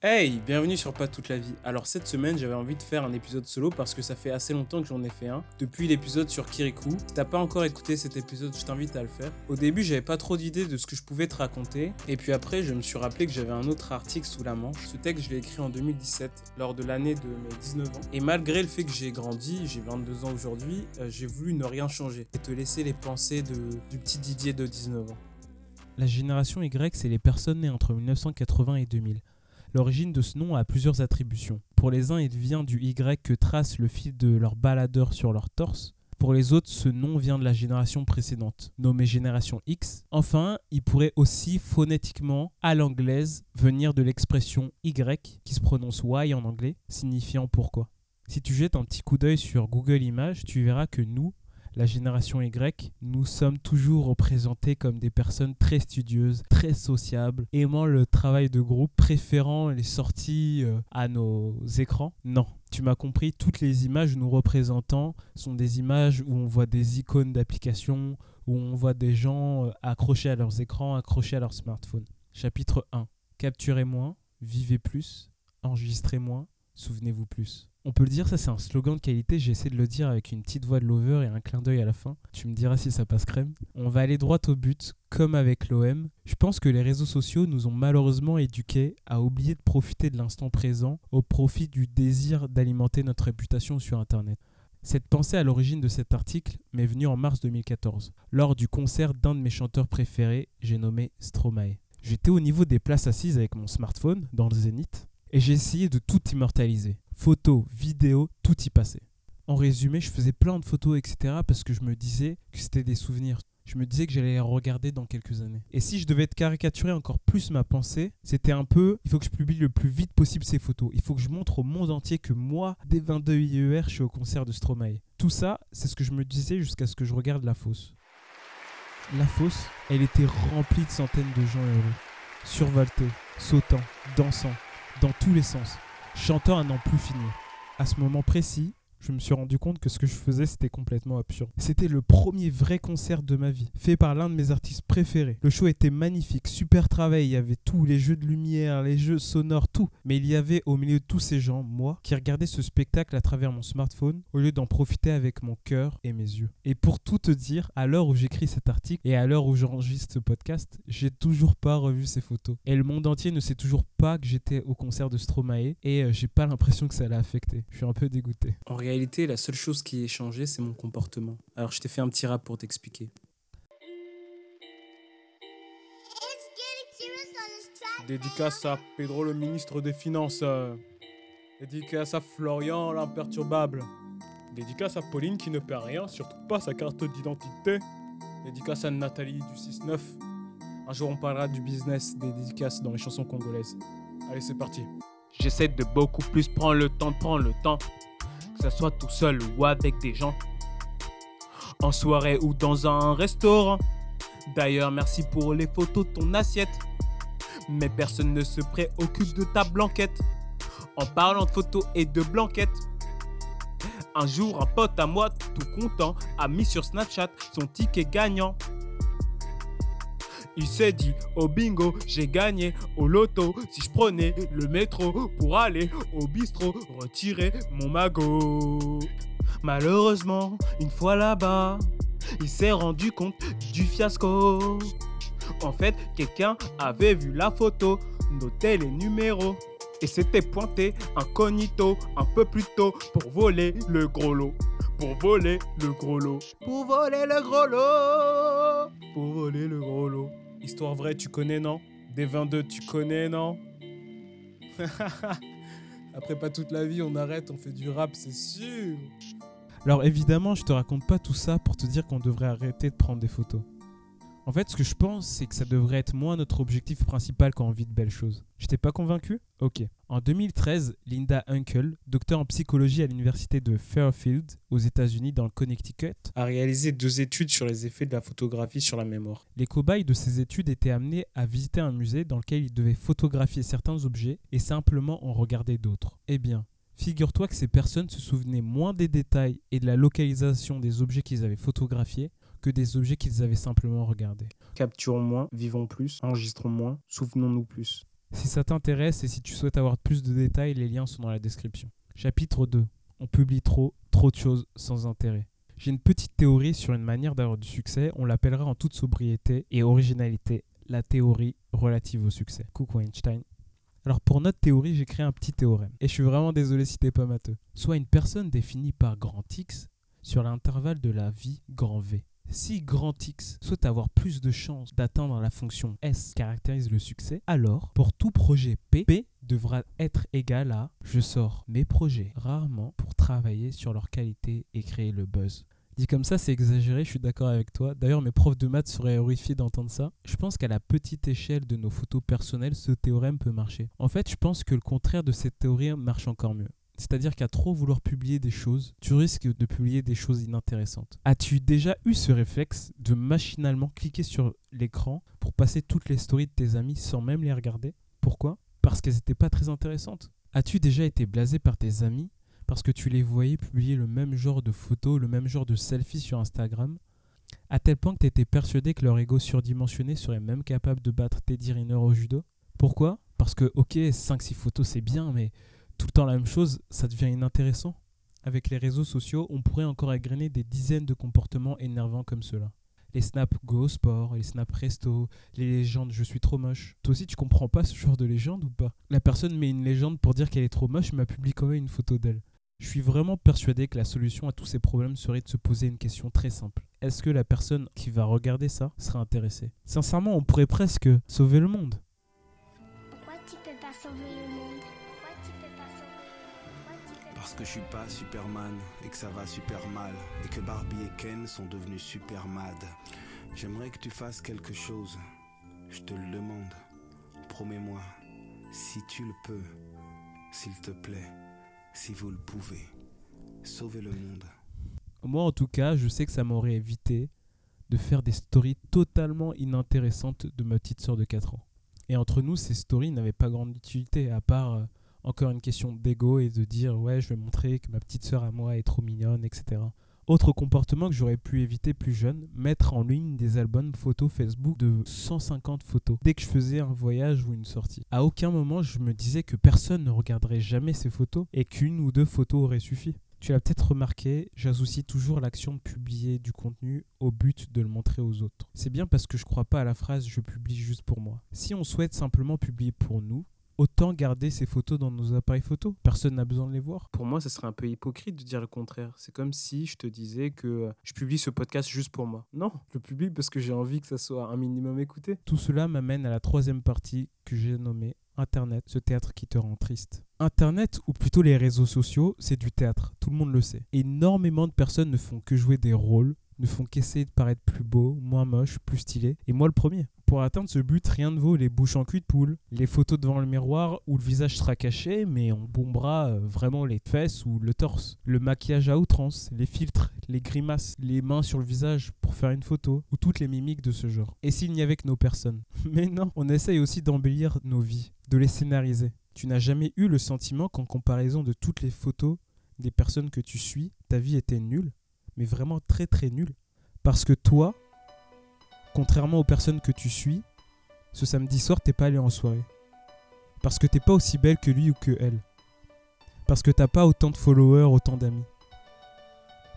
Hey, bienvenue sur Pas toute la vie. Alors cette semaine, j'avais envie de faire un épisode solo parce que ça fait assez longtemps que j'en ai fait un. Depuis l'épisode sur Kirikou. Si t'as pas encore écouté cet épisode, je t'invite à le faire. Au début, j'avais pas trop d'idées de ce que je pouvais te raconter. Et puis après, je me suis rappelé que j'avais un autre article sous la manche. Ce texte, je l'ai écrit en 2017, lors de l'année de mes 19 ans. Et malgré le fait que j'ai grandi, j'ai 22 ans aujourd'hui, euh, j'ai voulu ne rien changer et te laisser les pensées du petit Didier de 19 ans. La génération Y, c'est les personnes nées entre 1980 et 2000. L'origine de ce nom a plusieurs attributions. Pour les uns, il vient du Y que trace le fil de leur baladeur sur leur torse. Pour les autres, ce nom vient de la génération précédente, nommée génération X. Enfin, il pourrait aussi phonétiquement, à l'anglaise, venir de l'expression Y, qui se prononce Y en anglais, signifiant pourquoi. Si tu jettes un petit coup d'œil sur Google Images, tu verras que nous, la génération Y, nous sommes toujours représentés comme des personnes très studieuses, très sociables, aimant le travail de groupe, préférant les sorties euh, à nos écrans. Non, tu m'as compris, toutes les images nous représentant sont des images où on voit des icônes d'applications, où on voit des gens euh, accrochés à leurs écrans, accrochés à leur smartphone. Chapitre 1. Capturez moins, vivez plus, enregistrez moins, souvenez-vous plus. On peut le dire, ça c'est un slogan de qualité, j'essaie de le dire avec une petite voix de lover et un clin d'œil à la fin. Tu me diras si ça passe crème. On va aller droit au but, comme avec l'OM. Je pense que les réseaux sociaux nous ont malheureusement éduqués à oublier de profiter de l'instant présent au profit du désir d'alimenter notre réputation sur Internet. Cette pensée à l'origine de cet article m'est venue en mars 2014, lors du concert d'un de mes chanteurs préférés, j'ai nommé Stromae. J'étais au niveau des places assises avec mon smartphone dans le zénith et j'ai essayé de tout immortaliser photos, vidéos, tout y passait. En résumé, je faisais plein de photos, etc. parce que je me disais que c'était des souvenirs. Je me disais que j'allais les regarder dans quelques années. Et si je devais caricaturer encore plus ma pensée, c'était un peu il faut que je publie le plus vite possible ces photos. Il faut que je montre au monde entier que moi, dès 22 IER, je suis au concert de Stromae. Tout ça, c'est ce que je me disais jusqu'à ce que je regarde la fosse. La fosse, elle était remplie de centaines de gens heureux, survoltés, sautant, dansant, dans tous les sens chantant à n'en plus finir. À ce moment précis, je me suis rendu compte que ce que je faisais c'était complètement absurde. C'était le premier vrai concert de ma vie, fait par l'un de mes artistes préférés. Le show était magnifique, super travail, il y avait tous les jeux de lumière, les jeux sonores, tout. Mais il y avait au milieu de tous ces gens, moi, qui regardais ce spectacle à travers mon smartphone au lieu d'en profiter avec mon cœur et mes yeux. Et pour tout te dire, à l'heure où j'écris cet article et à l'heure où j'enregistre ce podcast, j'ai toujours pas revu ces photos. Et le monde entier ne sait toujours pas que j'étais au concert de Stromae et euh, j'ai pas l'impression que ça l'a affecté. Je suis un peu dégoûté réalité, la seule chose qui est changée, c'est mon comportement. Alors je t'ai fait un petit rap pour t'expliquer. Dédicace à Pedro, le ministre des Finances. Dédicace à Florian, l'imperturbable. Dédicace à Pauline qui ne perd rien, surtout pas sa carte d'identité. Dédicace à Nathalie du 6-9. Un jour on parlera du business des dédicaces dans les chansons congolaises. Allez, c'est parti. J'essaie de beaucoup plus prendre le temps, prendre le temps que ce soit tout seul ou avec des gens, en soirée ou dans un restaurant. D'ailleurs, merci pour les photos de ton assiette. Mais personne ne se préoccupe de ta blanquette. En parlant de photos et de blanquettes. Un jour, un pote à moi, tout content, a mis sur Snapchat son ticket gagnant. Il s'est dit au bingo, j'ai gagné au loto. Si je prenais le métro pour aller au bistrot, retirer mon magot. Malheureusement, une fois là-bas, il s'est rendu compte du fiasco. En fait, quelqu'un avait vu la photo, noté les numéros et s'était pointé incognito un peu plus tôt pour voler le gros lot. Pour voler le gros lot. Pour voler le gros lot. Pour voler le gros lot. Histoire vraie, tu connais, non? Des 22, tu connais, non? Après pas toute la vie, on arrête, on fait du rap, c'est sûr. Alors évidemment, je te raconte pas tout ça pour te dire qu'on devrait arrêter de prendre des photos. En fait, ce que je pense, c'est que ça devrait être moins notre objectif principal quand on vit de belles choses. Je t'ai pas convaincu? Ok. En 2013, Linda Unkel, docteur en psychologie à l'université de Fairfield aux États-Unis dans le Connecticut, a réalisé deux études sur les effets de la photographie sur la mémoire. Les cobayes de ces études étaient amenés à visiter un musée dans lequel ils devaient photographier certains objets et simplement en regarder d'autres. Eh bien, figure-toi que ces personnes se souvenaient moins des détails et de la localisation des objets qu'ils avaient photographiés que des objets qu'ils avaient simplement regardés. Capturons moins, vivons plus, enregistrons moins, souvenons-nous plus. Si ça t'intéresse et si tu souhaites avoir plus de détails, les liens sont dans la description. Chapitre 2. On publie trop, trop de choses sans intérêt. J'ai une petite théorie sur une manière d'avoir du succès, on l'appellera en toute sobriété et originalité la théorie relative au succès. Coucou Einstein. Alors pour notre théorie, j'ai créé un petit théorème. Et je suis vraiment désolé si t'es pas matheux. Soit une personne définie par grand X sur l'intervalle de la vie grand V. Si grand X souhaite avoir plus de chances d'atteindre la fonction S caractérise le succès, alors pour tout projet P, P devra être égal à je sors mes projets rarement pour travailler sur leur qualité et créer le buzz. Dit comme ça, c'est exagéré, je suis d'accord avec toi. D'ailleurs, mes profs de maths seraient horrifiés d'entendre ça. Je pense qu'à la petite échelle de nos photos personnelles, ce théorème peut marcher. En fait, je pense que le contraire de cette théorie marche encore mieux. C'est-à-dire qu'à trop vouloir publier des choses, tu risques de publier des choses inintéressantes. As-tu déjà eu ce réflexe de machinalement cliquer sur l'écran pour passer toutes les stories de tes amis sans même les regarder? Pourquoi? Parce qu'elles n'étaient pas très intéressantes. As-tu déjà été blasé par tes amis parce que tu les voyais publier le même genre de photos, le même genre de selfies sur Instagram, à tel point que tu étais persuadé que leur ego surdimensionné serait même capable de battre Teddy Riner au judo? Pourquoi? Parce que, ok, 5-6 photos c'est bien, mais tout le temps la même chose, ça devient inintéressant. Avec les réseaux sociaux, on pourrait encore égrener des dizaines de comportements énervants comme cela. Les snaps go sport, les snaps resto, les légendes je suis trop moche. Toi aussi tu comprends pas ce genre de légende ou pas? La personne met une légende pour dire qu'elle est trop moche mais publie quand même une photo d'elle. Je suis vraiment persuadé que la solution à tous ces problèmes serait de se poser une question très simple. Est-ce que la personne qui va regarder ça sera intéressée? Sincèrement, on pourrait presque sauver le monde. Pourquoi tu peux pas sauver le monde? Parce que je suis pas Superman et que ça va super mal et que Barbie et Ken sont devenus super mad. J'aimerais que tu fasses quelque chose. Je te le demande. Promets-moi, si tu le peux, s'il te plaît si vous le pouvez. Sauvez le monde. Moi, en tout cas, je sais que ça m'aurait évité de faire des stories totalement inintéressantes de ma petite sœur de 4 ans. Et entre nous, ces stories n'avaient pas grande utilité, à part euh, encore une question d'ego et de dire ouais, je vais montrer que ma petite sœur à moi est trop mignonne, etc. Autre comportement que j'aurais pu éviter plus jeune, mettre en ligne des albums photos Facebook de 150 photos dès que je faisais un voyage ou une sortie. À aucun moment je me disais que personne ne regarderait jamais ces photos et qu'une ou deux photos auraient suffi. Tu l'as peut-être remarqué, j'associe toujours l'action de publier du contenu au but de le montrer aux autres. C'est bien parce que je crois pas à la phrase je publie juste pour moi. Si on souhaite simplement publier pour nous, autant garder ces photos dans nos appareils photo. Personne n'a besoin de les voir. Pour moi, ça serait un peu hypocrite de dire le contraire. C'est comme si je te disais que euh, je publie ce podcast juste pour moi. Non, je le publie parce que j'ai envie que ça soit un minimum écouté. Tout cela m'amène à la troisième partie que j'ai nommée Internet, ce théâtre qui te rend triste. Internet, ou plutôt les réseaux sociaux, c'est du théâtre, tout le monde le sait. Énormément de personnes ne font que jouer des rôles, ne font qu'essayer de paraître plus beau, moins moche, plus stylé. Et moi le premier. Pour atteindre ce but, rien ne vaut les bouches en cul de poule, les photos devant le miroir où le visage sera caché, mais on bombera euh, vraiment les fesses ou le torse. Le maquillage à outrance, les filtres, les grimaces, les mains sur le visage pour faire une photo, ou toutes les mimiques de ce genre. Et s'il n'y avait que nos personnes Mais non, on essaye aussi d'embellir nos vies, de les scénariser. Tu n'as jamais eu le sentiment qu'en comparaison de toutes les photos des personnes que tu suis, ta vie était nulle mais vraiment très très nulle. Parce que toi, contrairement aux personnes que tu suis, ce samedi soir, t'es pas allé en soirée. Parce que t'es pas aussi belle que lui ou que elle. Parce que t'as pas autant de followers, autant d'amis.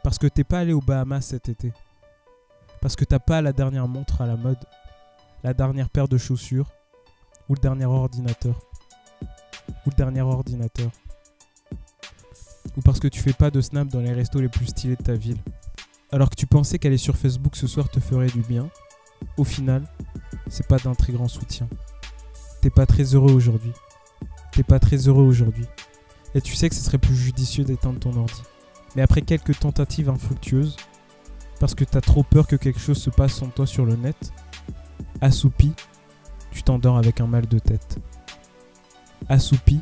Parce que t'es pas allé aux Bahamas cet été. Parce que t'as pas la dernière montre à la mode, la dernière paire de chaussures, ou le dernier ordinateur. Ou le dernier ordinateur ou parce que tu fais pas de snap dans les restos les plus stylés de ta ville. Alors que tu pensais qu'aller sur Facebook ce soir te ferait du bien, au final, c'est pas d'un très grand soutien. T'es pas très heureux aujourd'hui. T'es pas très heureux aujourd'hui. Et tu sais que ce serait plus judicieux d'éteindre ton ordi. Mais après quelques tentatives infructueuses, parce que t'as trop peur que quelque chose se passe sans toi sur le net, assoupi, tu t'endors avec un mal de tête. Assoupi,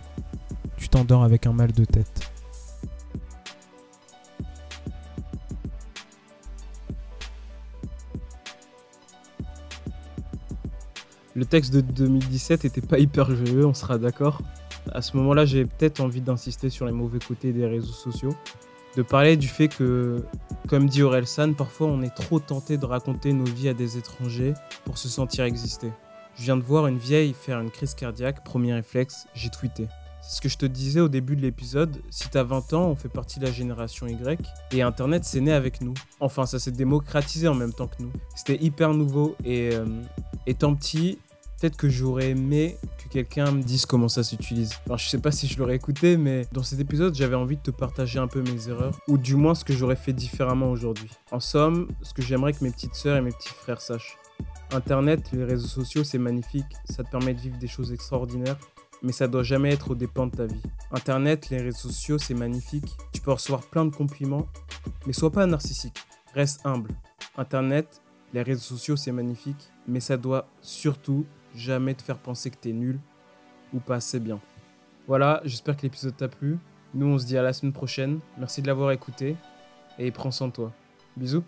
tu t'endors avec un mal de tête. Le texte de 2017 était pas hyper joyeux, on sera d'accord. À ce moment-là, j'ai peut-être envie d'insister sur les mauvais côtés des réseaux sociaux, de parler du fait que, comme dit San, parfois on est trop tenté de raconter nos vies à des étrangers pour se sentir exister. Je viens de voir une vieille faire une crise cardiaque, premier réflexe, j'ai tweeté. C'est ce que je te disais au début de l'épisode, si t'as 20 ans, on fait partie de la génération Y, et Internet c'est né avec nous. Enfin, ça s'est démocratisé en même temps que nous. C'était hyper nouveau, et euh, étant petit, peut-être que j'aurais aimé que quelqu'un me dise comment ça s'utilise. Enfin, je sais pas si je l'aurais écouté, mais dans cet épisode, j'avais envie de te partager un peu mes erreurs, ou du moins ce que j'aurais fait différemment aujourd'hui. En somme, ce que j'aimerais que mes petites sœurs et mes petits frères sachent. Internet, les réseaux sociaux, c'est magnifique, ça te permet de vivre des choses extraordinaires, mais ça doit jamais être au dépens de ta vie. Internet, les réseaux sociaux, c'est magnifique, tu peux recevoir plein de compliments, mais sois pas narcissique, reste humble. Internet, les réseaux sociaux, c'est magnifique, mais ça doit surtout jamais te faire penser que t'es nul ou pas assez bien. Voilà, j'espère que l'épisode t'a plu. Nous, on se dit à la semaine prochaine. Merci de l'avoir écouté et prends soin de toi. Bisous.